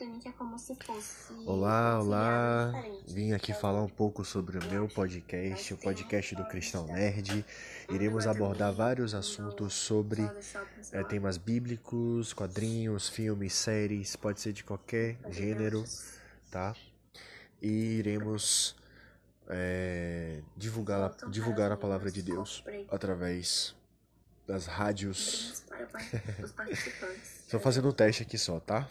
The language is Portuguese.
Botânica é como se fosse. Olá, olá. Vim aqui falar um pouco sobre o meu podcast, o podcast do Cristão Nerd. Iremos abordar vários assuntos sobre é, temas bíblicos, quadrinhos, filmes, séries, pode ser de qualquer gênero, tá? E iremos é, divulgar, divulgar a palavra de Deus através das rádios. Estou fazendo um teste aqui só, tá?